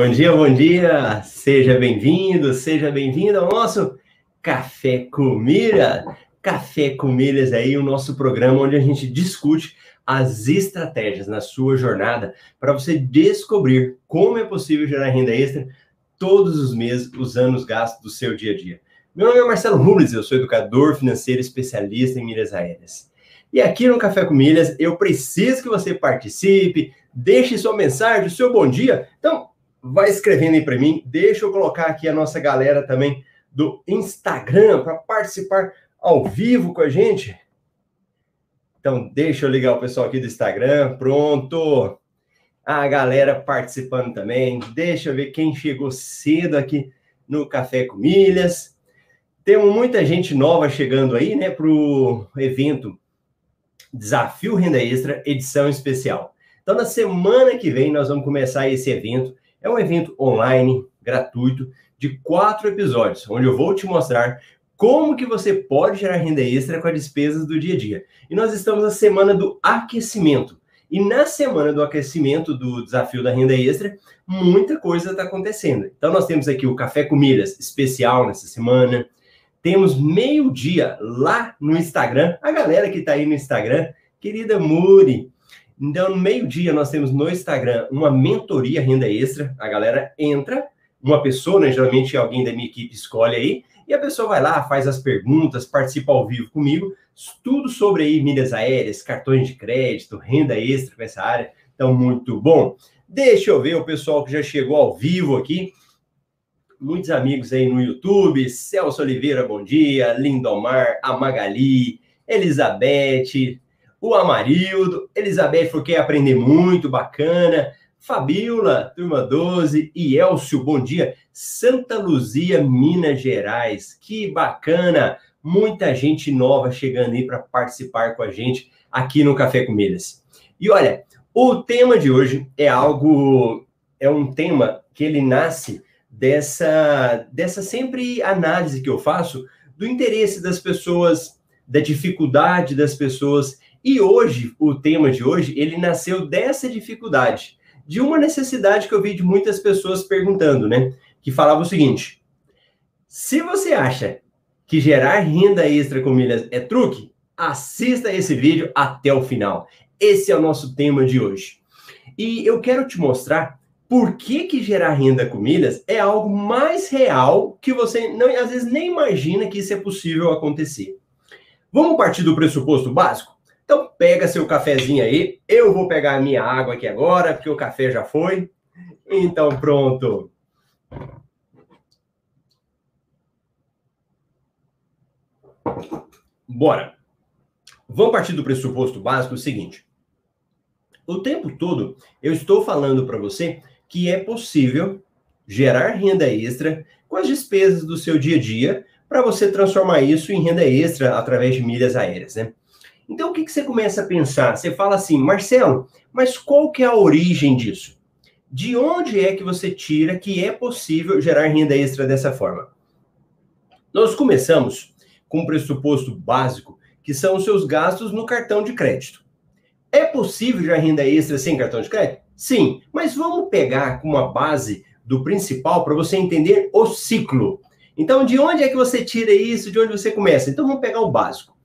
Bom dia, bom dia. Seja bem-vindo, seja bem-vinda ao nosso Café com Milhas. Café com Milhas aí, o nosso programa onde a gente discute as estratégias na sua jornada para você descobrir como é possível gerar renda extra todos os meses usando os gastos do seu dia a dia. Meu nome é Marcelo Rubles, eu sou educador financeiro especialista em milhas aéreas. E aqui no Café com Milhas, eu preciso que você participe, deixe sua mensagem, o seu bom dia. Então, vai escrevendo aí para mim. Deixa eu colocar aqui a nossa galera também do Instagram para participar ao vivo com a gente. Então, deixa eu ligar o pessoal aqui do Instagram. Pronto. A galera participando também. Deixa eu ver quem chegou cedo aqui no Café com Milhas. Temos muita gente nova chegando aí, né, para o evento Desafio Renda Extra, edição especial. Então, na semana que vem, nós vamos começar esse evento. É um evento online, gratuito, de quatro episódios, onde eu vou te mostrar como que você pode gerar renda extra com as despesas do dia a dia. E nós estamos na semana do aquecimento. E na semana do aquecimento do desafio da renda extra, muita coisa está acontecendo. Então, nós temos aqui o Café com especial nessa semana. Temos meio-dia lá no Instagram. A galera que está aí no Instagram, querida Muri, então, no meio-dia, nós temos no Instagram uma mentoria renda extra. A galera entra, uma pessoa, né, geralmente alguém da minha equipe escolhe aí, e a pessoa vai lá, faz as perguntas, participa ao vivo comigo, tudo sobre aí milhas aéreas, cartões de crédito, renda extra com essa área. Então, muito bom. Deixa eu ver o pessoal que já chegou ao vivo aqui. Muitos amigos aí no YouTube. Celso Oliveira, bom dia. Lindomar, a Magali, Elizabeth, o Amarildo, Elizabeth foi quer aprender muito, bacana. Fabiola, turma 12, e Elcio, bom dia. Santa Luzia, Minas Gerais, que bacana. Muita gente nova chegando aí para participar com a gente aqui no Café com Milhas. E olha, o tema de hoje é algo, é um tema que ele nasce dessa, dessa sempre análise que eu faço do interesse das pessoas, da dificuldade das pessoas e hoje, o tema de hoje, ele nasceu dessa dificuldade, de uma necessidade que eu vi de muitas pessoas perguntando, né? Que falava o seguinte: se você acha que gerar renda extra com milhas é truque, assista esse vídeo até o final. Esse é o nosso tema de hoje. E eu quero te mostrar por que, que gerar renda com milhas é algo mais real que você não, às vezes nem imagina que isso é possível acontecer. Vamos partir do pressuposto básico? Então pega seu cafezinho aí. Eu vou pegar a minha água aqui agora, porque o café já foi. Então pronto. Bora. Vamos partir do pressuposto básico o seguinte. O tempo todo eu estou falando para você que é possível gerar renda extra com as despesas do seu dia a dia para você transformar isso em renda extra através de milhas aéreas, né? Então, o que, que você começa a pensar? Você fala assim, Marcelo, mas qual que é a origem disso? De onde é que você tira que é possível gerar renda extra dessa forma? Nós começamos com um pressuposto básico, que são os seus gastos no cartão de crédito. É possível gerar renda extra sem cartão de crédito? Sim, mas vamos pegar como uma base do principal para você entender o ciclo. Então, de onde é que você tira isso? De onde você começa? Então, vamos pegar o básico.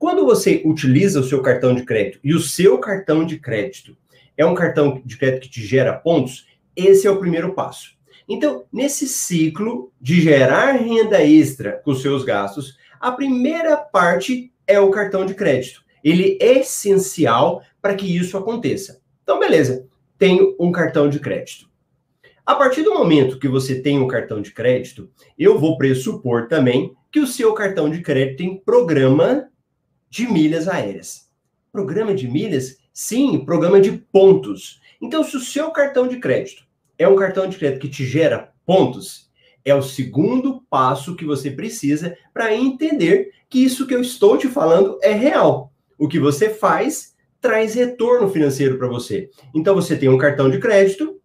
Quando você utiliza o seu cartão de crédito e o seu cartão de crédito é um cartão de crédito que te gera pontos, esse é o primeiro passo. Então, nesse ciclo de gerar renda extra com os seus gastos, a primeira parte é o cartão de crédito. Ele é essencial para que isso aconteça. Então, beleza, tenho um cartão de crédito. A partir do momento que você tem um cartão de crédito, eu vou pressupor também que o seu cartão de crédito tem programa de milhas aéreas. Programa de milhas? Sim, programa de pontos. Então, se o seu cartão de crédito é um cartão de crédito que te gera pontos, é o segundo passo que você precisa para entender que isso que eu estou te falando é real. O que você faz traz retorno financeiro para você. Então, você tem um cartão de crédito,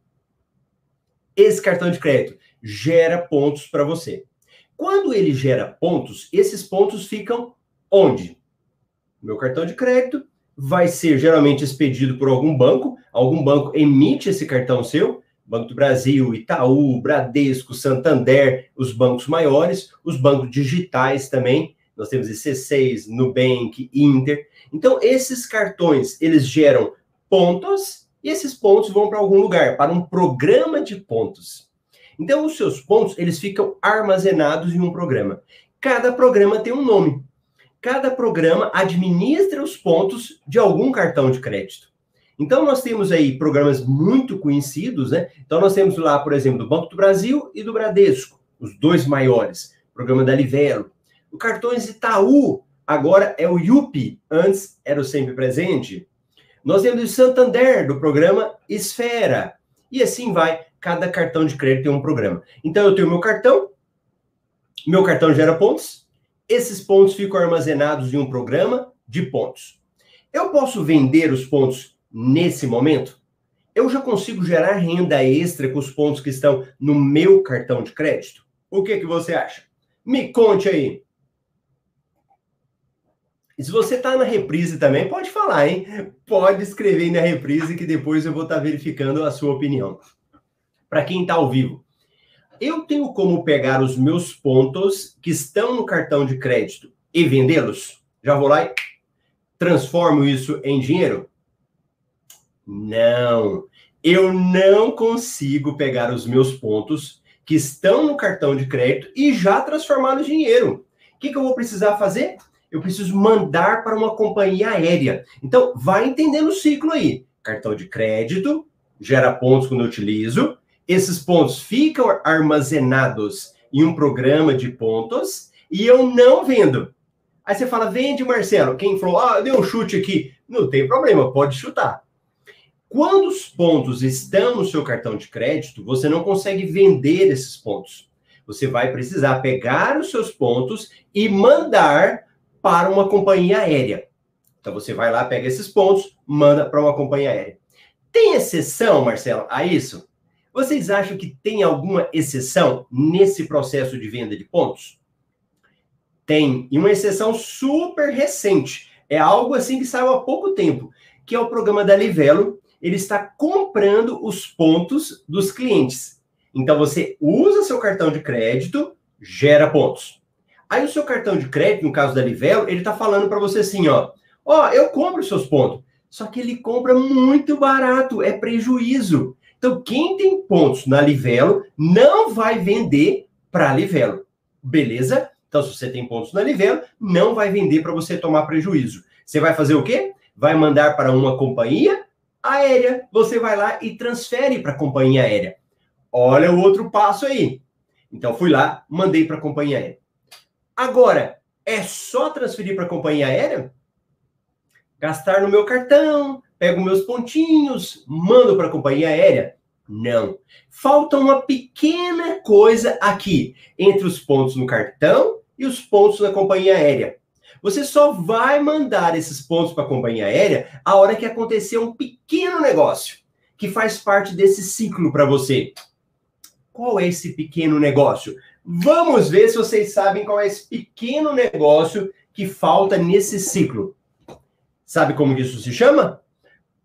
esse cartão de crédito gera pontos para você. Quando ele gera pontos, esses pontos ficam onde? Meu cartão de crédito vai ser geralmente expedido por algum banco, algum banco emite esse cartão seu, Banco do Brasil, Itaú, Bradesco, Santander, os bancos maiores, os bancos digitais também. Nós temos IC6, Nubank, Inter. Então, esses cartões, eles geram pontos e esses pontos vão para algum lugar, para um programa de pontos. Então, os seus pontos, eles ficam armazenados em um programa. Cada programa tem um nome. Cada programa administra os pontos de algum cartão de crédito. Então, nós temos aí programas muito conhecidos, né? Então, nós temos lá, por exemplo, do Banco do Brasil e do Bradesco, os dois maiores. Programa da Livelo. O Cartões Itaú, agora é o IUP, antes era o Sempre Presente. Nós temos o Santander, do programa Esfera. E assim vai, cada cartão de crédito tem um programa. Então, eu tenho meu cartão, meu cartão gera pontos, esses pontos ficam armazenados em um programa de pontos. Eu posso vender os pontos nesse momento, eu já consigo gerar renda extra com os pontos que estão no meu cartão de crédito? O que, que você acha? Me conte aí. E se você está na reprise também, pode falar, hein? Pode escrever na reprise que depois eu vou estar tá verificando a sua opinião. Para quem está ao vivo, eu tenho como pegar os meus pontos que estão no cartão de crédito e vendê-los? Já vou lá e transformo isso em dinheiro? Não, eu não consigo pegar os meus pontos que estão no cartão de crédito e já transformar no dinheiro. O que, que eu vou precisar fazer? Eu preciso mandar para uma companhia aérea. Então, vai entendendo o ciclo aí. Cartão de crédito gera pontos quando eu utilizo. Esses pontos ficam armazenados em um programa de pontos e eu não vendo. Aí você fala, vende, Marcelo. Quem falou, ah, deu um chute aqui. Não tem problema, pode chutar. Quando os pontos estão no seu cartão de crédito, você não consegue vender esses pontos. Você vai precisar pegar os seus pontos e mandar para uma companhia aérea. Então você vai lá, pega esses pontos, manda para uma companhia aérea. Tem exceção, Marcelo, a isso? Vocês acham que tem alguma exceção nesse processo de venda de pontos? Tem, e uma exceção super recente. É algo assim que saiu há pouco tempo, que é o programa da Livelo, ele está comprando os pontos dos clientes. Então você usa seu cartão de crédito, gera pontos. Aí o seu cartão de crédito, no caso da Livelo, ele está falando para você assim, ó, ó, eu compro seus pontos. Só que ele compra muito barato, é prejuízo. Então quem tem pontos na Livelo não vai vender para Livelo. Beleza? Então se você tem pontos na Livelo, não vai vender para você tomar prejuízo. Você vai fazer o quê? Vai mandar para uma companhia aérea, você vai lá e transfere para a companhia aérea. Olha o outro passo aí. Então fui lá, mandei para a companhia aérea. Agora, é só transferir para a companhia aérea? Gastar no meu cartão, pego meus pontinhos, mando para a companhia aérea? Não. Falta uma pequena coisa aqui entre os pontos no cartão e os pontos na companhia aérea. Você só vai mandar esses pontos para a companhia aérea a hora que acontecer um pequeno negócio que faz parte desse ciclo para você. Qual é esse pequeno negócio? Vamos ver se vocês sabem qual é esse pequeno negócio que falta nesse ciclo. Sabe como isso se chama?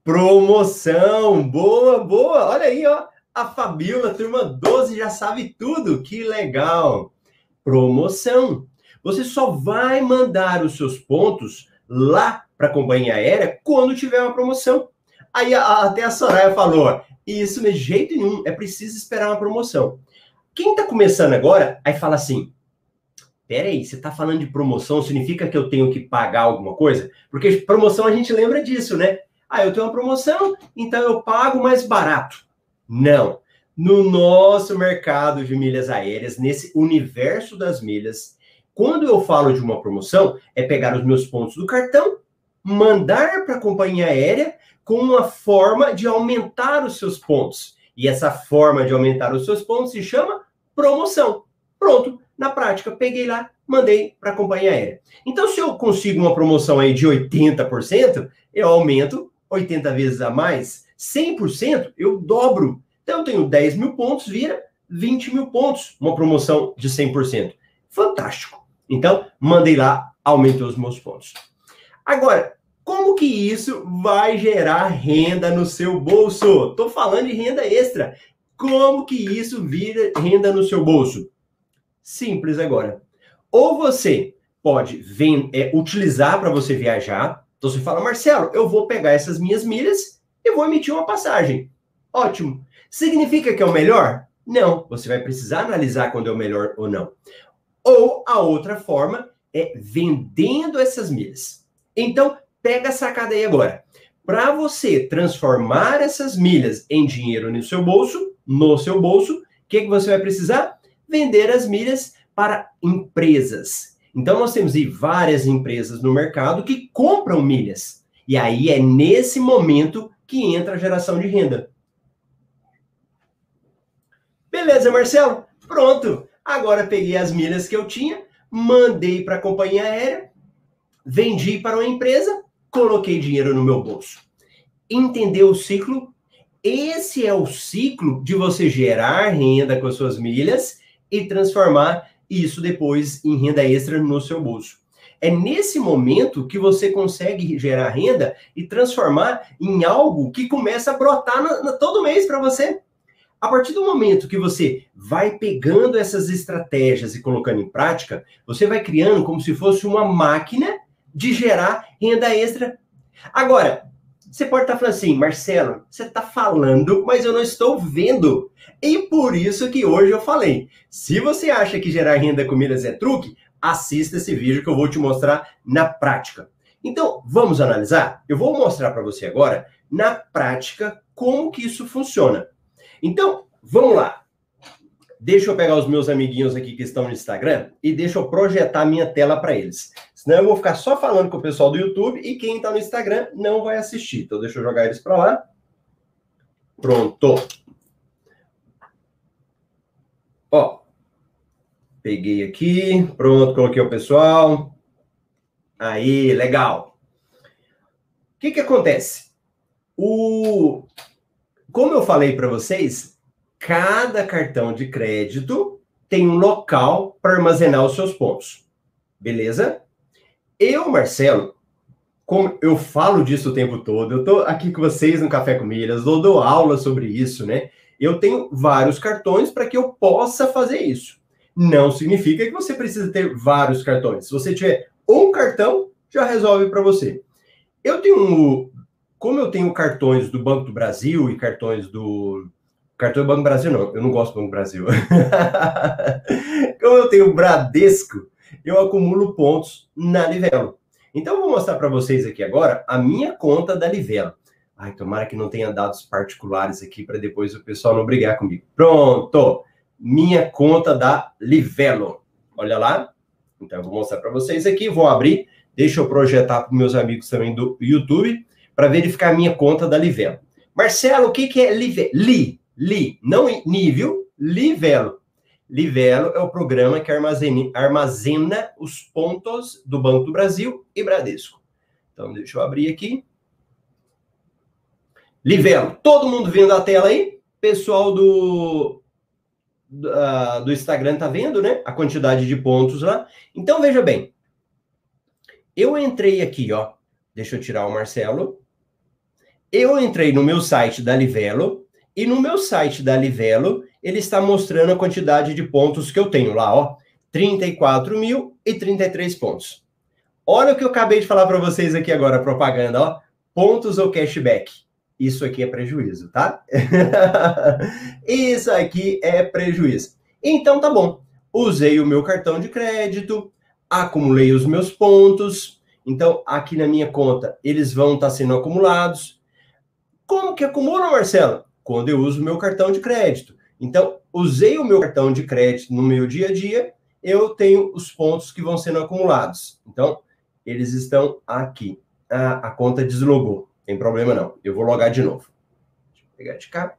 Promoção. Boa, boa. Olha aí, ó. A Fabiola, turma 12, já sabe tudo. Que legal. Promoção. Você só vai mandar os seus pontos lá para a companhia aérea quando tiver uma promoção. Aí a, até a Soraya falou: isso de jeito nenhum, é preciso esperar uma promoção. Quem está começando agora, aí fala assim: peraí, você está falando de promoção, significa que eu tenho que pagar alguma coisa? Porque promoção a gente lembra disso, né? Ah, eu tenho uma promoção, então eu pago mais barato. Não. No nosso mercado de milhas aéreas, nesse universo das milhas, quando eu falo de uma promoção, é pegar os meus pontos do cartão, mandar para a companhia aérea com uma forma de aumentar os seus pontos. E essa forma de aumentar os seus pontos se chama promoção. Pronto, na prática, peguei lá, mandei para a companhia aérea. Então, se eu consigo uma promoção aí de 80%, eu aumento 80 vezes a mais, 100%, eu dobro. Então, eu tenho 10 mil pontos, vira 20 mil pontos, uma promoção de 100%. Fantástico. Então, mandei lá, aumentou os meus pontos. Agora, como que isso vai gerar renda no seu bolso? Tô falando de renda extra. Como que isso vira renda no seu bolso? Simples agora. Ou você pode vem, é, utilizar para você viajar. Então você fala, Marcelo, eu vou pegar essas minhas milhas e vou emitir uma passagem. Ótimo. Significa que é o melhor? Não. Você vai precisar analisar quando é o melhor ou não. Ou a outra forma é vendendo essas milhas. Então, pega a sacada aí agora. Para você transformar essas milhas em dinheiro no seu bolso, no seu bolso, o que, que você vai precisar? Vender as milhas para empresas. Então, nós temos aí várias empresas no mercado que compram milhas. E aí é nesse momento que entra a geração de renda. Beleza, Marcelo? Pronto. Agora peguei as milhas que eu tinha, mandei para a companhia aérea, vendi para uma empresa, coloquei dinheiro no meu bolso. Entendeu o ciclo? Esse é o ciclo de você gerar renda com as suas milhas e transformar isso depois em renda extra no seu bolso. É nesse momento que você consegue gerar renda e transformar em algo que começa a brotar todo mês para você. A partir do momento que você vai pegando essas estratégias e colocando em prática, você vai criando como se fosse uma máquina de gerar renda extra. Agora, você pode estar falando assim, Marcelo, você está falando, mas eu não estou vendo. E por isso que hoje eu falei. Se você acha que gerar renda com milhas é truque, assista esse vídeo que eu vou te mostrar na prática. Então, vamos analisar? Eu vou mostrar para você agora, na prática, como que isso funciona. Então, vamos lá. Deixa eu pegar os meus amiguinhos aqui que estão no Instagram e deixa eu projetar minha tela para eles. Senão eu vou ficar só falando com o pessoal do YouTube e quem está no Instagram não vai assistir. Então deixa eu jogar eles para lá. Pronto. Ó. Peguei aqui. Pronto, coloquei o pessoal. Aí, legal. O que que acontece? O como eu falei para vocês, cada cartão de crédito tem um local para armazenar os seus pontos. Beleza? Eu, Marcelo, como eu falo disso o tempo todo, eu tô aqui com vocês no Café com Milhas, eu dou aula sobre isso, né? Eu tenho vários cartões para que eu possa fazer isso. Não significa que você precisa ter vários cartões. Se você tiver um cartão, já resolve para você. Eu tenho como eu tenho cartões do Banco do Brasil e cartões do. Cartão do Banco do Brasil, não, eu não gosto do Banco do Brasil. Como eu tenho Bradesco, eu acumulo pontos na Livelo. Então, eu vou mostrar para vocês aqui agora a minha conta da Livelo. Ai, tomara que não tenha dados particulares aqui para depois o pessoal não brigar comigo. Pronto! Minha conta da Livelo. Olha lá. Então, eu vou mostrar para vocês aqui. Vou abrir. Deixa eu projetar para meus amigos também do YouTube para verificar a minha conta da Livelo. Marcelo, o que, que é Livelo? Li, li, não nível, Livelo. Livelo é o programa que armazena, armazena os pontos do Banco do Brasil e Bradesco. Então, deixa eu abrir aqui. Livelo. Todo mundo vendo a tela aí? Pessoal do, uh, do Instagram tá vendo, né? A quantidade de pontos lá. Então, veja bem. Eu entrei aqui, ó. Deixa eu tirar o Marcelo eu entrei no meu site da Livelo e no meu site da Livelo ele está mostrando a quantidade de pontos que eu tenho lá, ó, 34.033 pontos. Olha o que eu acabei de falar para vocês aqui agora, propaganda, ó, pontos ou cashback. Isso aqui é prejuízo, tá? Isso aqui é prejuízo. Então tá bom. Usei o meu cartão de crédito, acumulei os meus pontos. Então, aqui na minha conta, eles vão estar tá sendo acumulados como que acumula, Marcelo? Quando eu uso o meu cartão de crédito. Então, usei o meu cartão de crédito no meu dia a dia, eu tenho os pontos que vão sendo acumulados. Então, eles estão aqui. Ah, a conta deslogou. Tem problema não. Eu vou logar de novo. Deixa eu pegar de cá.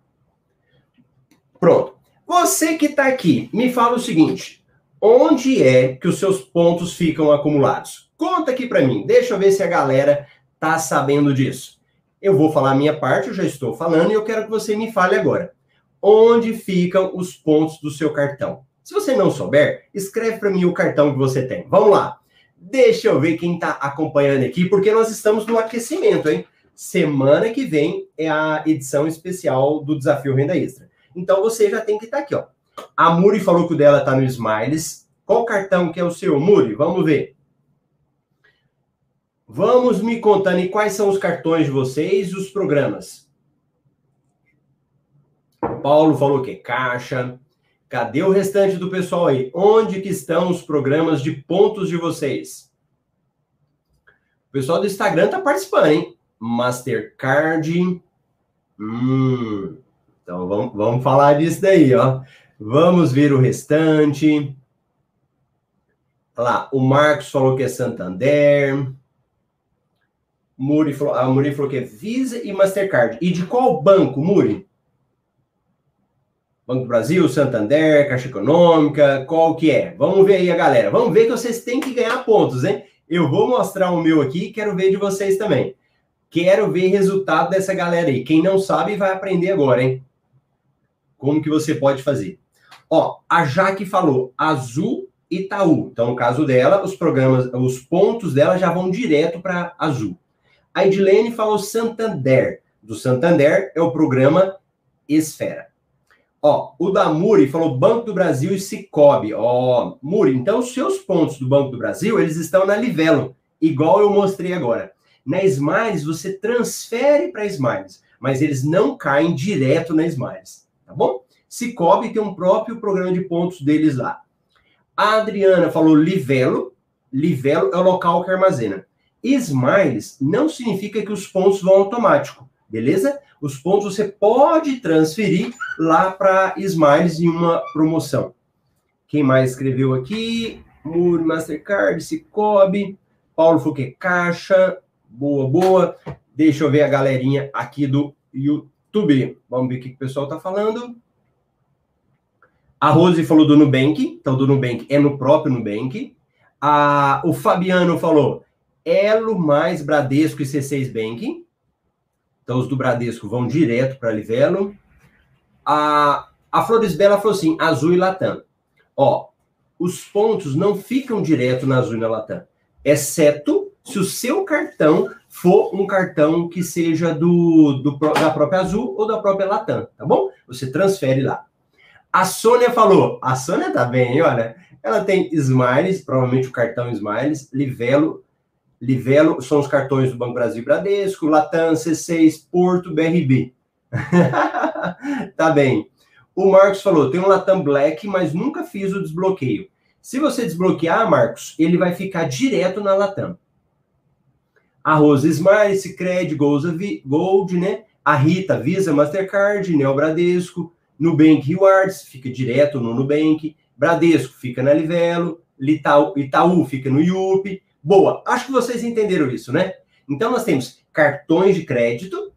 Pronto. Você que está aqui, me fala o seguinte: onde é que os seus pontos ficam acumulados? Conta aqui para mim. Deixa eu ver se a galera tá sabendo disso. Eu vou falar a minha parte, eu já estou falando, e eu quero que você me fale agora. Onde ficam os pontos do seu cartão? Se você não souber, escreve para mim o cartão que você tem. Vamos lá. Deixa eu ver quem está acompanhando aqui, porque nós estamos no aquecimento, hein? Semana que vem é a edição especial do Desafio Renda Extra. Então você já tem que estar tá aqui, ó. A Muri falou que o dela tá no Smiles. Qual cartão que é o seu, Muri? Vamos ver. Vamos me contando quais são os cartões de vocês e os programas. Paulo falou que é caixa. Cadê o restante do pessoal aí? Onde que estão os programas de pontos de vocês? O pessoal do Instagram tá participando, hein? Mastercard. Hum, então vamos, vamos falar disso daí, ó. Vamos ver o restante. Lá, o Marcos falou que é Santander. Muri falou, a Muri falou que é Visa e Mastercard. E de qual banco, Muri? Banco do Brasil, Santander, Caixa Econômica, qual que é? Vamos ver aí a galera. Vamos ver que vocês têm que ganhar pontos, hein? Eu vou mostrar o meu aqui, quero ver de vocês também. Quero ver resultado dessa galera aí. Quem não sabe vai aprender agora, hein? Como que você pode fazer? Ó, a Jaque falou Azul Itaú. Então, no caso dela, os programas, os pontos dela já vão direto para Azul. A Edilene falou Santander. Do Santander é o programa Esfera. Ó, o da Muri falou Banco do Brasil e Cicobi. Ó, Muri, então os seus pontos do Banco do Brasil, eles estão na Livelo, igual eu mostrei agora. Na Smiles, você transfere para Smiles, mas eles não caem direto na Smiles, tá bom? Cicobi tem um próprio programa de pontos deles lá. A Adriana falou Livelo. Livelo é o local que armazena. Smiles não significa que os pontos vão automático, beleza? Os pontos você pode transferir lá para Smiles em uma promoção. Quem mais escreveu aqui? Muro, Mastercard, Cicobi, Paulo Fouquet Caixa, boa, boa. Deixa eu ver a galerinha aqui do YouTube. Vamos ver o que o pessoal está falando. A Rose falou do Nubank, então do Nubank é no próprio Nubank. A, o Fabiano falou Elo mais Bradesco e C6 Bank. Então os do Bradesco vão direto para Livelo. A, a Flores Bela falou assim: Azul e Latam. Ó, os pontos não ficam direto na Azul e na Latam, exceto se o seu cartão for um cartão que seja do, do da própria Azul ou da própria Latam, tá bom? Você transfere lá. A Sônia falou, a Sônia tá bem, olha. Ela tem Smiles, provavelmente o cartão Smiles, Livelo. Livelo são os cartões do Banco Brasil Bradesco, Latam, C6, Porto, BRB. tá bem. O Marcos falou, tem um Latam Black, mas nunca fiz o desbloqueio. Se você desbloquear, Marcos, ele vai ficar direto na Latam. A Rosa Smiles, Cred, Gold, né? A Rita, Visa, Mastercard, Neo Bradesco, Nubank Rewards fica direto no Nubank, Bradesco fica na Livelo, Itaú, Itaú fica no IUP. Boa, acho que vocês entenderam isso, né? Então nós temos cartões de crédito,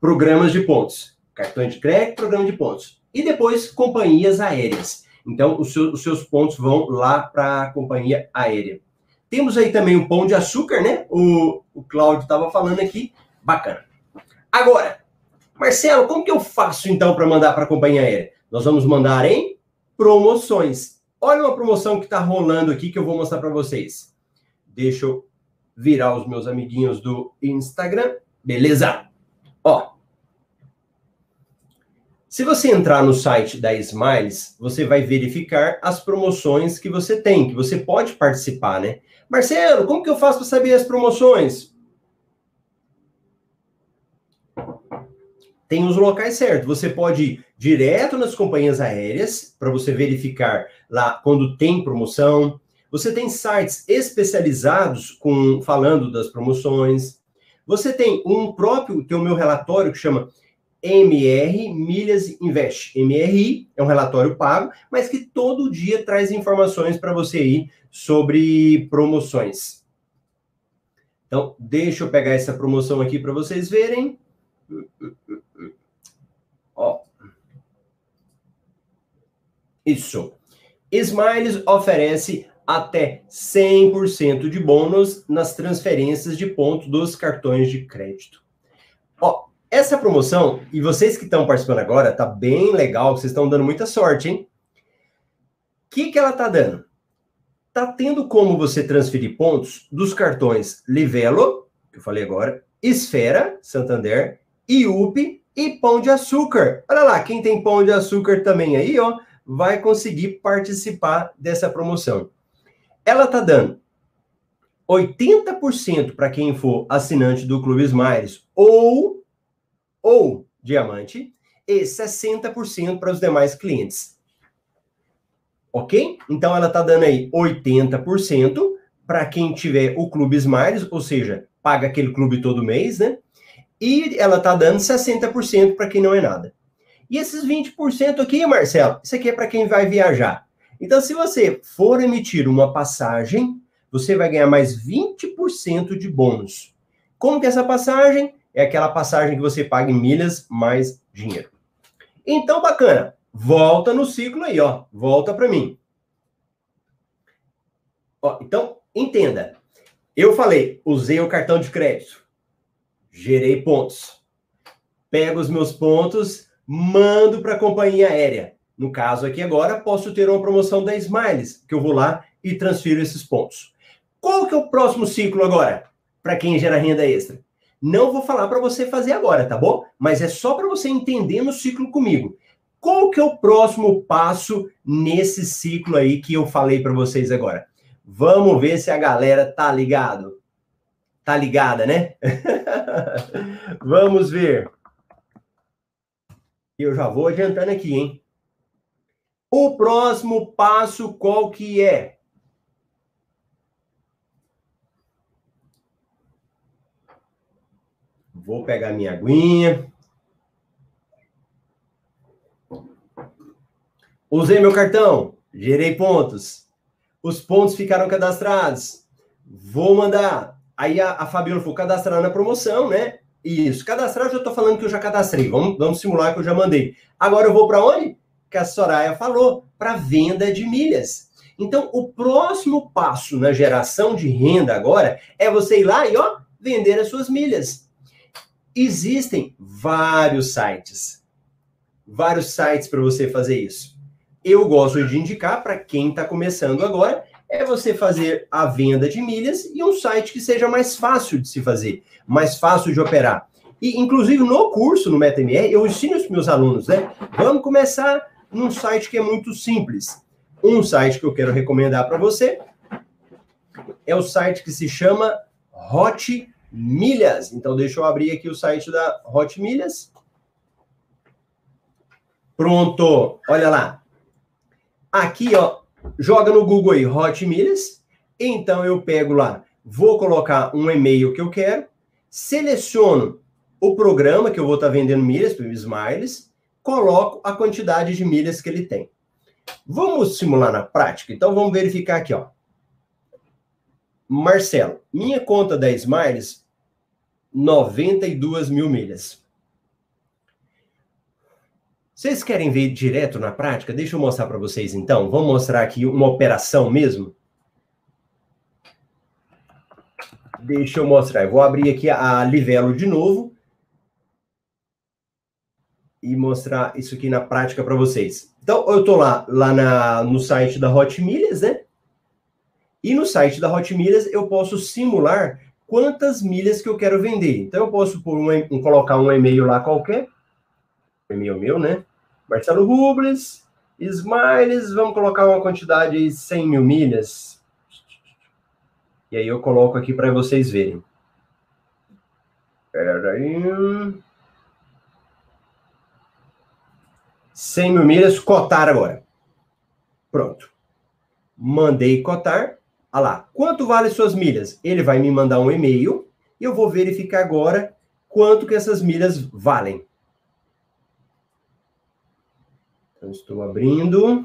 programas de pontos. Cartões de crédito, programa de pontos. E depois companhias aéreas. Então os seus, os seus pontos vão lá para a companhia aérea. Temos aí também o pão de açúcar, né? O, o Cláudio estava falando aqui. Bacana. Agora, Marcelo, como que eu faço então para mandar para a companhia aérea? Nós vamos mandar em promoções. Olha uma promoção que está rolando aqui que eu vou mostrar para vocês. Deixa eu virar os meus amiguinhos do Instagram. Beleza? Ó. Se você entrar no site da Smiles, você vai verificar as promoções que você tem, que você pode participar, né? Marcelo, como que eu faço para saber as promoções? tem os locais certos. Você pode ir direto nas companhias aéreas para você verificar lá quando tem promoção. Você tem sites especializados com falando das promoções. Você tem um próprio, tem o meu relatório que chama MR Milhas Invest. MRI é um relatório pago, mas que todo dia traz informações para você ir sobre promoções. Então, deixa eu pegar essa promoção aqui para vocês verem. Ó. Isso. Smiles oferece até 100% de bônus nas transferências de pontos dos cartões de crédito. Ó, essa promoção, e vocês que estão participando agora, tá bem legal, vocês estão dando muita sorte, hein? O que, que ela tá dando? Tá tendo como você transferir pontos dos cartões Livelo, que eu falei agora, Esfera, Santander, IUP E pão de açúcar. Olha lá, quem tem pão de açúcar também aí, ó, vai conseguir participar dessa promoção. Ela tá dando 80% para quem for assinante do Clube Smiles ou ou diamante e 60% para os demais clientes. Ok? Então ela está dando aí 80% para quem tiver o Clube Smiles, ou seja, paga aquele clube todo mês, né? E ela está dando 60% para quem não é nada. E esses 20% aqui, Marcelo, isso aqui é para quem vai viajar. Então, se você for emitir uma passagem, você vai ganhar mais 20% de bônus. Como que é essa passagem? É aquela passagem que você paga em milhas mais dinheiro. Então, bacana. Volta no ciclo aí, ó. Volta para mim. Ó, então, entenda. Eu falei, usei o cartão de crédito. Gerei pontos. Pego os meus pontos, mando para a companhia aérea. No caso aqui agora, posso ter uma promoção da Smiles, que eu vou lá e transfiro esses pontos. Qual que é o próximo ciclo agora? Para quem gera renda extra? Não vou falar para você fazer agora, tá bom? Mas é só para você entender no ciclo comigo. Qual que é o próximo passo nesse ciclo aí que eu falei para vocês agora? Vamos ver se a galera tá ligado. Tá ligada, né? Vamos ver. Eu já vou adiantando aqui, hein? O próximo passo qual que é? Vou pegar minha aguinha. Usei meu cartão, gerei pontos. Os pontos ficaram cadastrados. Vou mandar. Aí a, a Fabiola falou, cadastrar na promoção, né? Isso, cadastrar, eu já estou falando que eu já cadastrei. Vamos, vamos simular que eu já mandei. Agora eu vou para onde? Que a Soraya falou, para venda de milhas. Então, o próximo passo na geração de renda agora é você ir lá e ó, vender as suas milhas. Existem vários sites. Vários sites para você fazer isso. Eu gosto de indicar para quem está começando agora é você fazer a venda de milhas e um site que seja mais fácil de se fazer, mais fácil de operar. E, inclusive, no curso, no MetaMR, eu ensino os meus alunos, né? Vamos começar num site que é muito simples. Um site que eu quero recomendar para você é o site que se chama Hot milhas. Então, deixa eu abrir aqui o site da Hot Milhas. Pronto, olha lá. Aqui, ó, joga no Google aí, Hot Milhas. Então, eu pego lá, vou colocar um e-mail que eu quero, seleciono o programa que eu vou estar tá vendendo milhas Smiles, coloco a quantidade de milhas que ele tem. Vamos simular na prática? Então, vamos verificar aqui, ó. Marcelo, minha conta da Smiles 92 mil milhas. Vocês querem ver direto na prática? Deixa eu mostrar para vocês então. Vamos mostrar aqui uma operação mesmo. Deixa eu mostrar. Eu vou abrir aqui a Livelo de novo e mostrar isso aqui na prática para vocês. Então, eu estou lá, lá na, no site da Hot Milhas, né? E no site da Hot Milhas eu posso simular quantas milhas que eu quero vender. Então, eu posso por um, um, colocar um e-mail lá qualquer, e-mail meu, né? Marcelo Rubles, Smiles, vamos colocar uma quantidade de 100 mil milhas. E aí eu coloco aqui para vocês verem. Peraí. 100 mil milhas, cotar agora. Pronto. Mandei cotar. Olha lá, quanto vale suas milhas? Ele vai me mandar um e-mail e eu vou verificar agora quanto que essas milhas valem. Então, estou abrindo.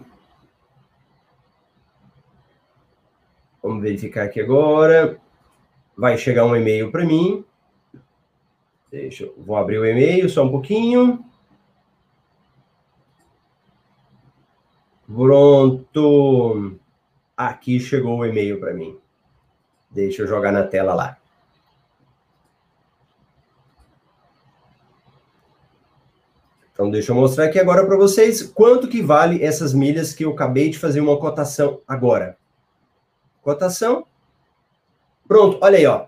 Vamos verificar aqui agora. Vai chegar um e-mail para mim. Deixa eu vou abrir o e-mail só um pouquinho. Pronto. Aqui chegou o e-mail para mim. Deixa eu jogar na tela lá. Então, deixa eu mostrar aqui agora para vocês quanto que vale essas milhas que eu acabei de fazer uma cotação agora. Cotação. Pronto, olha aí, ó.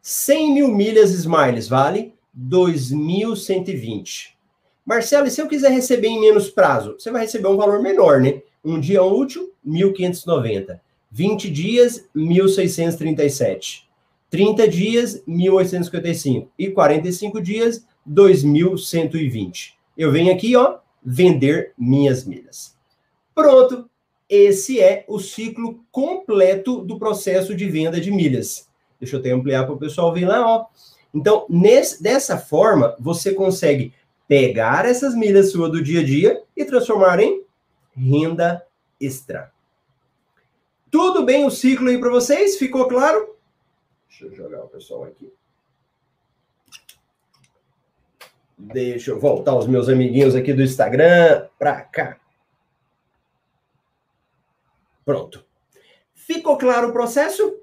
100 mil milhas Smiles vale 2.120. Marcelo, e se eu quiser receber em menos prazo? Você vai receber um valor menor, né? Um dia útil, 1.590. 20 dias, 1.637. 30 dias, 1.855. E 45 dias, 2.120. Eu venho aqui, ó, vender minhas milhas. Pronto. Esse é o ciclo completo do processo de venda de milhas. Deixa eu até ampliar para o pessoal ver lá, ó. Então, nesse, dessa forma, você consegue pegar essas milhas suas do dia a dia e transformar em renda extra. Tudo bem o ciclo aí para vocês? Ficou claro? Deixa eu jogar o pessoal aqui. Deixa eu voltar os meus amiguinhos aqui do Instagram para cá. Pronto. Ficou claro o processo?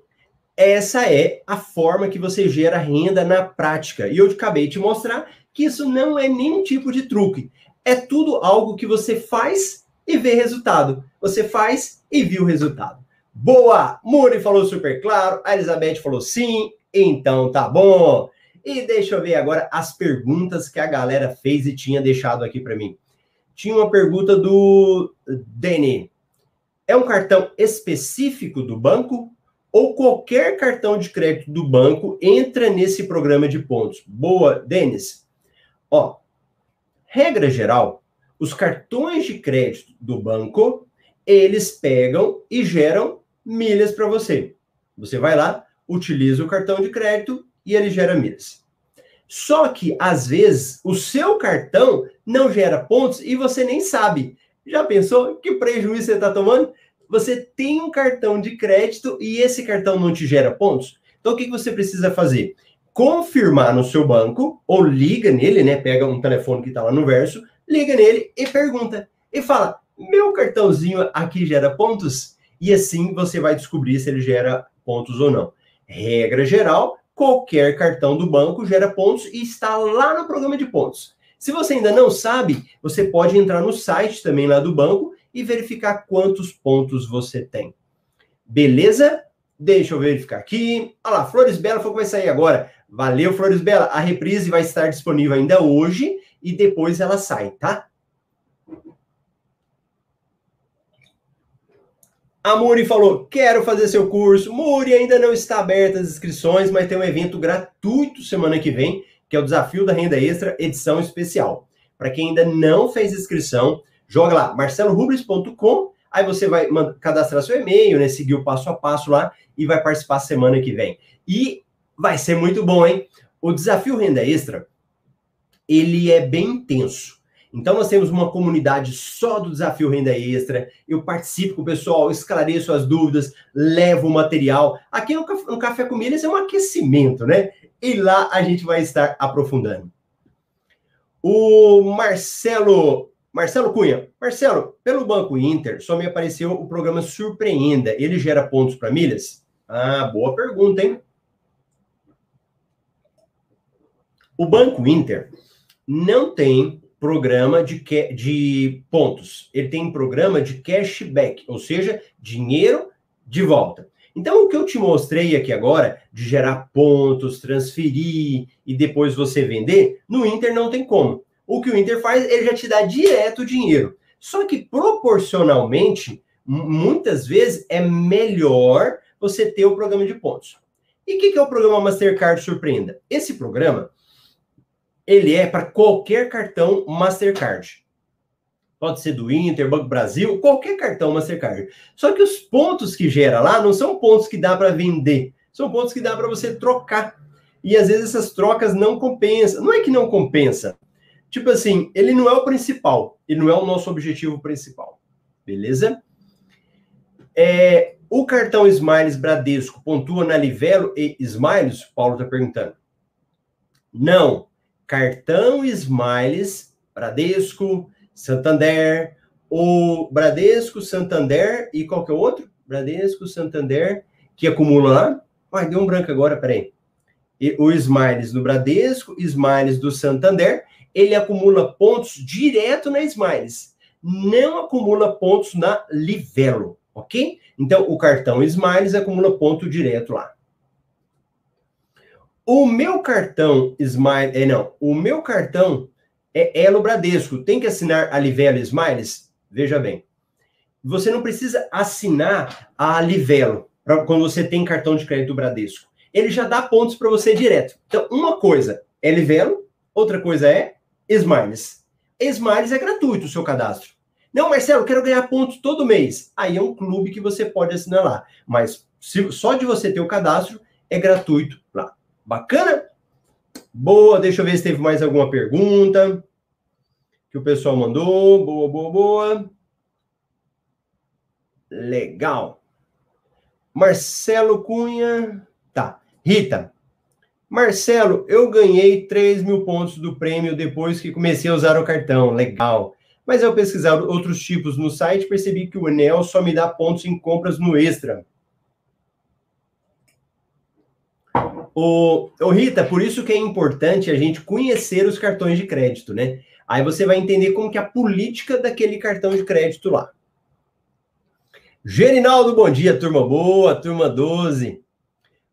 Essa é a forma que você gera renda na prática. E eu acabei de mostrar que isso não é nenhum tipo de truque. É tudo algo que você faz e vê resultado. Você faz e viu o resultado. Boa! Muri falou super claro, a Elizabeth falou sim, então tá bom. E deixa eu ver agora as perguntas que a galera fez e tinha deixado aqui para mim. Tinha uma pergunta do Danny. É um cartão específico do banco ou qualquer cartão de crédito do banco entra nesse programa de pontos? Boa, Denis. Ó, regra geral, os cartões de crédito do banco, eles pegam e geram milhas para você. Você vai lá, utiliza o cartão de crédito e ele gera milhas. Só que, às vezes, o seu cartão não gera pontos e você nem sabe. Já pensou que prejuízo você está tomando? Você tem um cartão de crédito e esse cartão não te gera pontos? Então, o que você precisa fazer? Confirmar no seu banco, ou liga nele, né? Pega um telefone que está lá no verso, liga nele e pergunta. E fala: meu cartãozinho aqui gera pontos? E assim você vai descobrir se ele gera pontos ou não. Regra geral: qualquer cartão do banco gera pontos e está lá no programa de pontos. Se você ainda não sabe, você pode entrar no site também lá do banco e verificar quantos pontos você tem. Beleza? Deixa eu verificar aqui. Olha lá, Flores Bela falou que vai sair agora. Valeu, Flores Bela. A reprise vai estar disponível ainda hoje e depois ela sai, tá? A Muri falou: quero fazer seu curso. Muri, ainda não está aberta as inscrições, mas tem um evento gratuito semana que vem, que é o Desafio da Renda Extra, edição especial. Para quem ainda não fez inscrição, joga lá, marcelorubles.com, aí você vai cadastrar seu e-mail, né? Seguir o passo a passo lá e vai participar semana que vem. E Vai ser muito bom, hein? O desafio renda extra, ele é bem intenso. Então nós temos uma comunidade só do desafio renda extra. Eu participo com o pessoal, esclareço as dúvidas, levo o material. Aqui no, no Café com Milhas é um aquecimento, né? E lá a gente vai estar aprofundando. O Marcelo, Marcelo Cunha. Marcelo, pelo Banco Inter, só me apareceu o programa Surpreenda. Ele gera pontos para milhas? Ah, boa pergunta, hein? O Banco Inter não tem programa de, de pontos, ele tem programa de cashback, ou seja, dinheiro de volta. Então, o que eu te mostrei aqui agora, de gerar pontos, transferir e depois você vender, no Inter não tem como. O que o Inter faz, ele já te dá direto o dinheiro. Só que proporcionalmente, muitas vezes é melhor você ter o programa de pontos. E o que, que é o programa Mastercard Surpreenda? Esse programa, ele é para qualquer cartão Mastercard. Pode ser do Inter, Banco Brasil, qualquer cartão Mastercard. Só que os pontos que gera lá não são pontos que dá para vender, são pontos que dá para você trocar. E às vezes essas trocas não compensam. Não é que não compensa. Tipo assim, ele não é o principal, ele não é o nosso objetivo principal. Beleza? É, o cartão Smiles Bradesco pontua na Livelo e Smiles? Paulo está perguntando. Não cartão Smiles, Bradesco, Santander, o Bradesco, Santander e qual que é o outro? Bradesco, Santander, que acumula lá. Ai, deu um branco agora, peraí. E o Smiles do Bradesco, Smiles do Santander, ele acumula pontos direto na Smiles. Não acumula pontos na Livelo, ok? Então, o cartão Smiles acumula ponto direto lá. O meu cartão Smile, é não, o meu cartão é Elo Bradesco. Tem que assinar a Livelo Smiles? Veja bem. Você não precisa assinar a Livelo pra, quando você tem cartão de crédito Bradesco. Ele já dá pontos para você direto. Então, uma coisa é Livelo, outra coisa é Smiles. Smiles é gratuito o seu cadastro. Não, Marcelo, quero ganhar pontos todo mês. Aí é um clube que você pode assinar lá. Mas se, só de você ter o cadastro é gratuito lá. Bacana? Boa, deixa eu ver se teve mais alguma pergunta que o pessoal mandou. Boa, boa, boa. Legal. Marcelo Cunha. Tá. Rita. Marcelo, eu ganhei 3 mil pontos do prêmio depois que comecei a usar o cartão. Legal. Mas ao pesquisar outros tipos no site, percebi que o Enel só me dá pontos em compras no Extra. O, o Rita, por isso que é importante a gente conhecer os cartões de crédito, né? Aí você vai entender como que é a política daquele cartão de crédito lá. Gerinaldo, bom dia, turma boa, turma 12.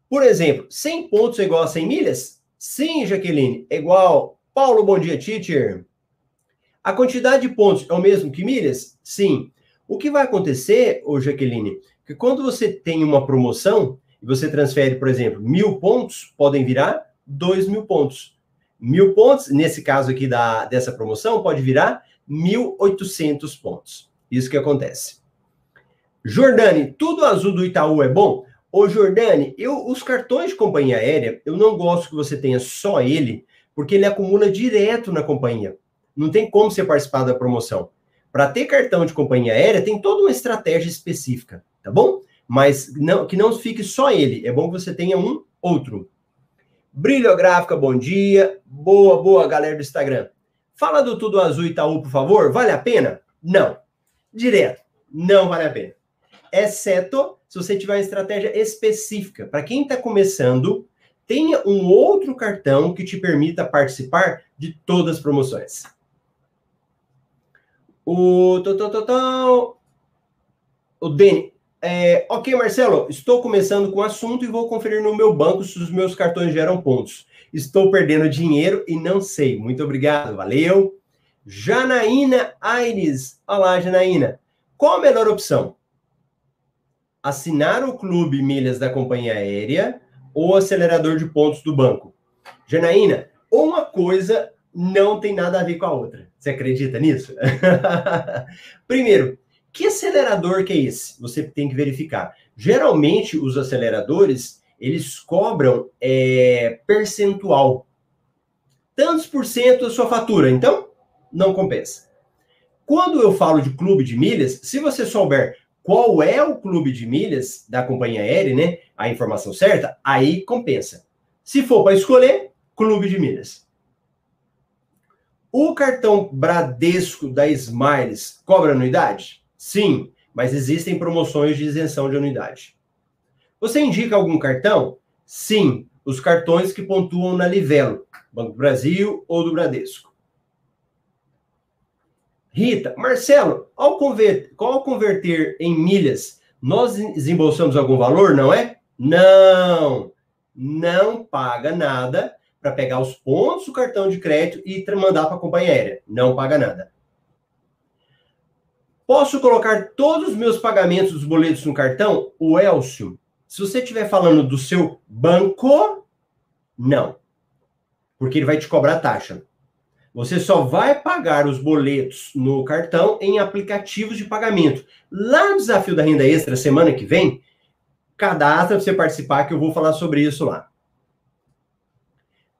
Por exemplo, 100 pontos é igual a 100 milhas? Sim, Jaqueline, é igual. Paulo, bom dia, teacher. A quantidade de pontos é o mesmo que milhas? Sim. O que vai acontecer, ô Jaqueline, que quando você tem uma promoção e você transfere, por exemplo, mil pontos, podem virar dois mil pontos. Mil pontos, nesse caso aqui da, dessa promoção, pode virar 1.800 pontos. Isso que acontece. Jordane, tudo azul do Itaú é bom? Ô Jordane, eu, os cartões de companhia aérea, eu não gosto que você tenha só ele, porque ele acumula direto na companhia. Não tem como você participar da promoção. Para ter cartão de companhia aérea, tem toda uma estratégia específica, tá bom? Mas não, que não fique só ele. É bom que você tenha um outro. Brilhográfica, bom dia. Boa, boa, galera do Instagram. Fala do Tudo Azul Itaú, por favor. Vale a pena? Não. Direto. Não vale a pena. Exceto se você tiver uma estratégia específica. Para quem está começando, tenha um outro cartão que te permita participar de todas as promoções. O. O Deni. É, ok, Marcelo, estou começando com o assunto e vou conferir no meu banco se os meus cartões geram pontos. Estou perdendo dinheiro e não sei. Muito obrigado, valeu. Janaína Aires. Olá, Janaína. Qual a melhor opção? Assinar o clube milhas da companhia aérea ou acelerador de pontos do banco? Janaína, uma coisa não tem nada a ver com a outra. Você acredita nisso? Primeiro, que acelerador que é esse? Você tem que verificar. Geralmente, os aceleradores, eles cobram é, percentual. Tantos por cento da sua fatura. Então, não compensa. Quando eu falo de clube de milhas, se você souber qual é o clube de milhas da companhia aérea, né? A informação certa, aí compensa. Se for para escolher, clube de milhas. O cartão Bradesco da Smiles cobra anuidade? Sim, mas existem promoções de isenção de anuidade. Você indica algum cartão? Sim, os cartões que pontuam na Livelo, Banco do Brasil ou do Bradesco. Rita, Marcelo, ao converter, ao converter em milhas, nós desembolsamos algum valor, não é? Não, não paga nada para pegar os pontos do cartão de crédito e mandar para a companhia aérea. Não paga nada. Posso colocar todos os meus pagamentos dos boletos no cartão? O Elcio, se você estiver falando do seu banco, não. Porque ele vai te cobrar taxa. Você só vai pagar os boletos no cartão em aplicativos de pagamento. Lá no Desafio da Renda Extra, semana que vem, cadastra para você participar, que eu vou falar sobre isso lá.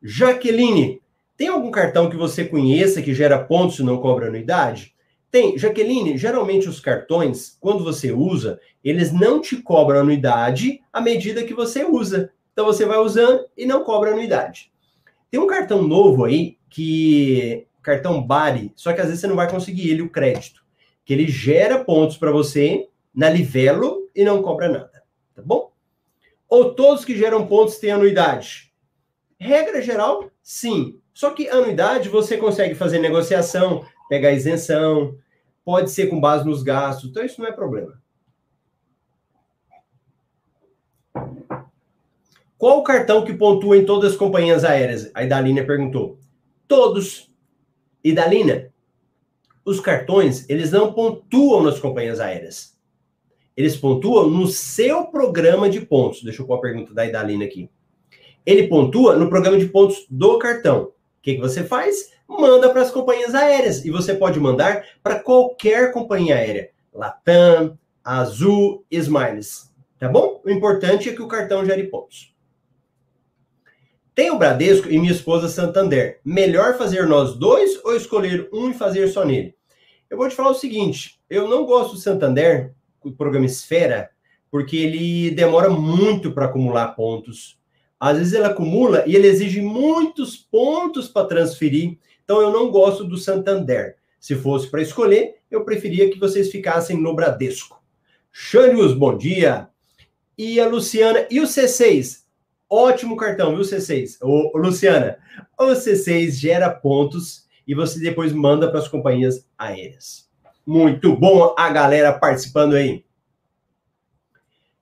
Jaqueline, tem algum cartão que você conheça que gera pontos e não cobra anuidade? Tem. Jaqueline, geralmente os cartões, quando você usa, eles não te cobram anuidade à medida que você usa. Então você vai usando e não cobra anuidade. Tem um cartão novo aí que cartão Bari, só que às vezes você não vai conseguir ele o crédito, que ele gera pontos para você na Livelo e não cobra nada, tá bom? Ou todos que geram pontos têm anuidade? Regra geral, sim. Só que anuidade você consegue fazer negociação, pegar isenção, pode ser com base nos gastos, então isso não é problema. Qual o cartão que pontua em todas as companhias aéreas? A Idalina perguntou. Todos. E Dalina, os cartões, eles não pontuam nas companhias aéreas. Eles pontuam no seu programa de pontos. Deixa eu pôr a pergunta da Idalina aqui. Ele pontua no programa de pontos do cartão. O que, que você faz? Manda para as companhias aéreas. E você pode mandar para qualquer companhia aérea. Latam, Azul, Smiles. Tá bom? O importante é que o cartão gere pontos. Tem o Bradesco e minha esposa Santander. Melhor fazer nós dois ou escolher um e fazer só nele? Eu vou te falar o seguinte: eu não gosto do Santander, o programa Esfera, porque ele demora muito para acumular pontos. Às vezes ele acumula e ele exige muitos pontos para transferir. Então eu não gosto do Santander. Se fosse para escolher, eu preferia que vocês ficassem no Bradesco. Xânius, bom dia. E a Luciana, e o C6? Ótimo cartão, viu, C6? Ô, Luciana, o C6 gera pontos e você depois manda para as companhias aéreas. Muito bom a galera participando aí.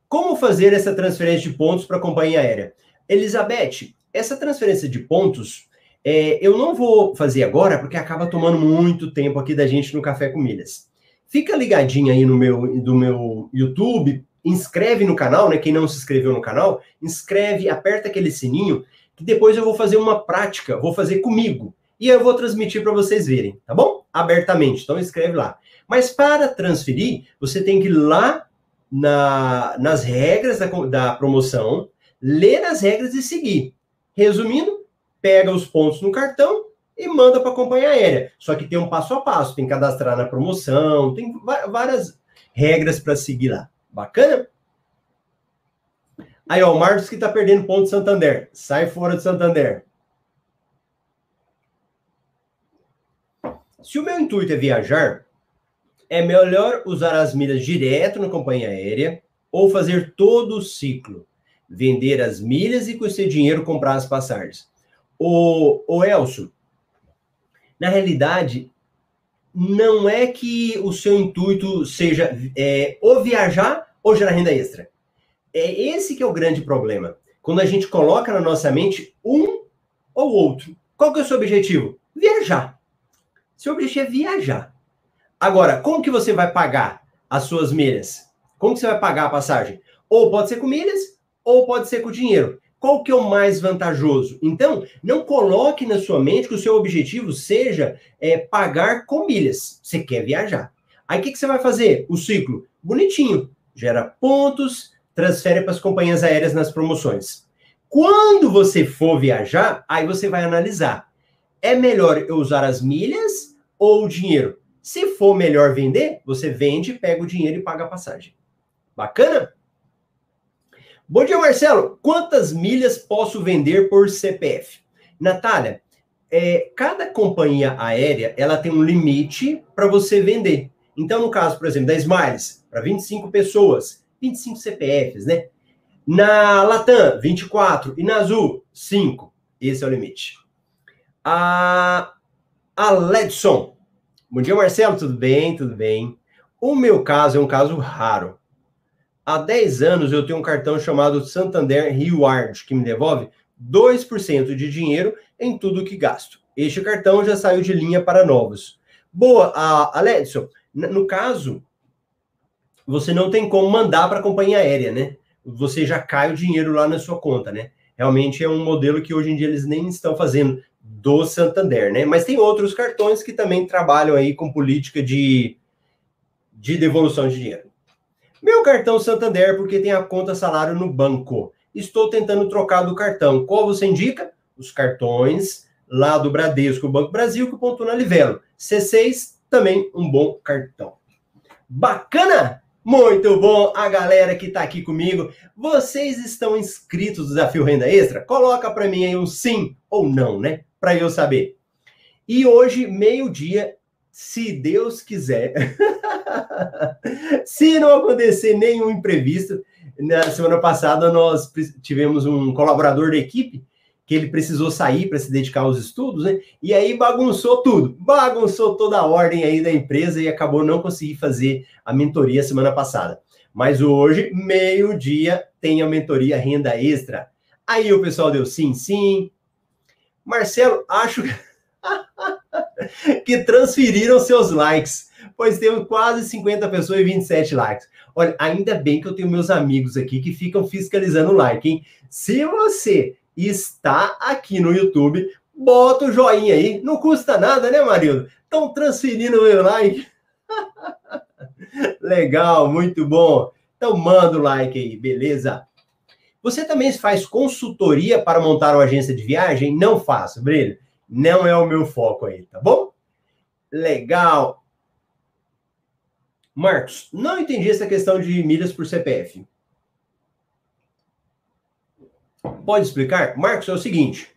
Como fazer essa transferência de pontos para a companhia aérea? Elizabeth, essa transferência de pontos é, eu não vou fazer agora porque acaba tomando muito tempo aqui da gente no Café com Milhas. Fica ligadinho aí no meu, do meu YouTube, inscreve no canal, né? Quem não se inscreveu no canal, inscreve, aperta aquele sininho, que depois eu vou fazer uma prática, vou fazer comigo e eu vou transmitir para vocês verem, tá bom? Abertamente. Então escreve lá. Mas para transferir, você tem que ir lá na, nas regras da, da promoção, ler as regras e seguir. Resumindo, pega os pontos no cartão e manda para a companhia aérea. Só que tem um passo a passo, tem que cadastrar na promoção, tem várias regras para seguir lá. Bacana? Aí, ó, o Marcos que está perdendo ponto de Santander. Sai fora de Santander. Se o meu intuito é viajar, é melhor usar as milhas direto na companhia aérea ou fazer todo o ciclo, vender as milhas e com esse dinheiro comprar as passagens. O, o Elcio, na realidade, não é que o seu intuito seja é, ou viajar ou gerar renda extra. É esse que é o grande problema. Quando a gente coloca na nossa mente um ou outro. Qual que é o seu objetivo? Viajar. Seu objetivo é viajar. Agora, como que você vai pagar as suas milhas? Como que você vai pagar a passagem? Ou pode ser com milhas, ou pode ser com dinheiro. Qual que é o mais vantajoso? Então, não coloque na sua mente que o seu objetivo seja é, pagar com milhas. Você quer viajar. Aí o que, que você vai fazer? O ciclo bonitinho. Gera pontos, transfere para as companhias aéreas nas promoções. Quando você for viajar, aí você vai analisar é melhor eu usar as milhas ou o dinheiro? Se for melhor vender, você vende, pega o dinheiro e paga a passagem. Bacana? Bom dia, Marcelo. Quantas milhas posso vender por CPF? Natália, é, cada companhia aérea ela tem um limite para você vender. Então, no caso, por exemplo, da Smiles, para 25 pessoas, 25 CPFs, né? Na Latam, 24. E na Azul, 5. Esse é o limite. A, a Ledson. Bom dia, Marcelo. Tudo bem? Tudo bem. O meu caso é um caso raro. Há 10 anos eu tenho um cartão chamado Santander Reward, que me devolve 2% de dinheiro em tudo que gasto. Este cartão já saiu de linha para novos. Boa, a, a Ledson, no caso, você não tem como mandar para a companhia aérea, né? Você já cai o dinheiro lá na sua conta, né? Realmente é um modelo que hoje em dia eles nem estão fazendo do Santander, né? Mas tem outros cartões que também trabalham aí com política de, de devolução de dinheiro. Meu cartão Santander, porque tem a conta salário no banco. Estou tentando trocar do cartão. Qual você indica? Os cartões lá do Bradesco, Banco Brasil, que pontua na Livelo. C6, também um bom cartão. Bacana? Muito bom a galera que está aqui comigo. Vocês estão inscritos no Desafio Renda Extra? Coloca para mim aí um sim ou não, né? para eu saber. E hoje, meio-dia, se Deus quiser, se não acontecer nenhum imprevisto, na semana passada nós tivemos um colaborador da equipe que ele precisou sair para se dedicar aos estudos, né? E aí bagunçou tudo, bagunçou toda a ordem aí da empresa e acabou não conseguir fazer a mentoria semana passada. Mas hoje, meio-dia, tem a mentoria renda extra. Aí o pessoal deu sim, sim, Marcelo, acho. que transferiram seus likes, pois temos quase 50 pessoas e 27 likes. Olha, ainda bem que eu tenho meus amigos aqui que ficam fiscalizando o like, hein? Se você está aqui no YouTube, bota o joinha aí, não custa nada, né, Marildo? Estão transferindo o meu like. Legal, muito bom. Então manda o like aí, beleza? Você também faz consultoria para montar uma agência de viagem? Não faço, Brilho. Não é o meu foco aí, tá bom? Legal. Marcos, não entendi essa questão de milhas por CPF. Pode explicar? Marcos, é o seguinte.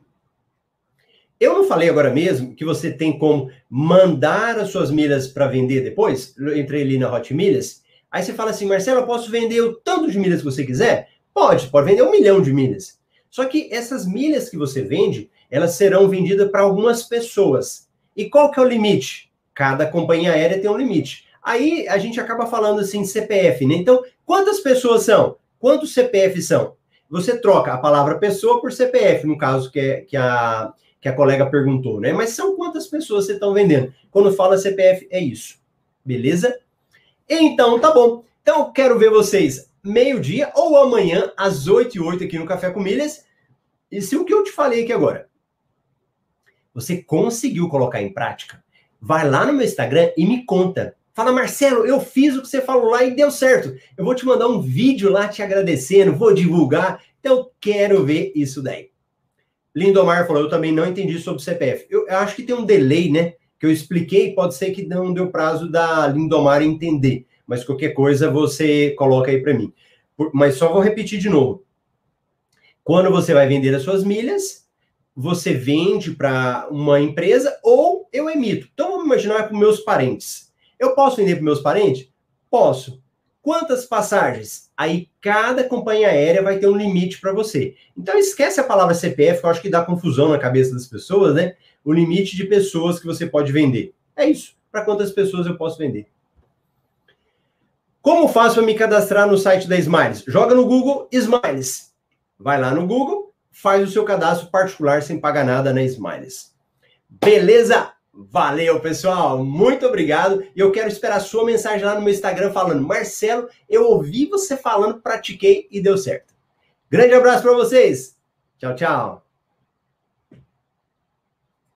Eu não falei agora mesmo que você tem como mandar as suas milhas para vender depois? entrei ali na Hot Milhas. Aí você fala assim, Marcelo, eu posso vender o tanto de milhas que você quiser? Pode, pode vender um milhão de milhas. Só que essas milhas que você vende, elas serão vendidas para algumas pessoas. E qual que é o limite? Cada companhia aérea tem um limite. Aí a gente acaba falando assim CPF, né? Então, quantas pessoas são? Quantos CPF são? Você troca a palavra pessoa por CPF, no caso que, é, que, a, que a colega perguntou, né? Mas são quantas pessoas você estão vendendo? Quando fala CPF, é isso. Beleza? Então, tá bom. Então, quero ver vocês meio-dia ou amanhã, às 8 e 8 aqui no Café com Milhas. E se o que eu te falei aqui agora, você conseguiu colocar em prática, vai lá no meu Instagram e me conta. Fala, Marcelo, eu fiz o que você falou lá e deu certo. Eu vou te mandar um vídeo lá te agradecendo, vou divulgar. Então, quero ver isso daí. Lindomar falou, eu também não entendi sobre CPF. Eu, eu acho que tem um delay, né? Que eu expliquei, pode ser que não deu prazo da Lindomar entender. Mas qualquer coisa você coloca aí para mim. Mas só vou repetir de novo. Quando você vai vender as suas milhas, você vende para uma empresa ou eu emito. Então vamos imaginar para meus parentes. Eu posso vender para meus parentes? Posso. Quantas passagens? Aí cada companhia aérea vai ter um limite para você. Então esquece a palavra CPF, que eu acho que dá confusão na cabeça das pessoas, né? O limite de pessoas que você pode vender. É isso. Para quantas pessoas eu posso vender? Como faço para me cadastrar no site da Smiles? Joga no Google Smiles. Vai lá no Google, faz o seu cadastro particular sem pagar nada na Smiles. Beleza? Valeu, pessoal. Muito obrigado. E eu quero esperar sua mensagem lá no meu Instagram falando: Marcelo, eu ouvi você falando, pratiquei e deu certo. Grande abraço para vocês. Tchau, tchau.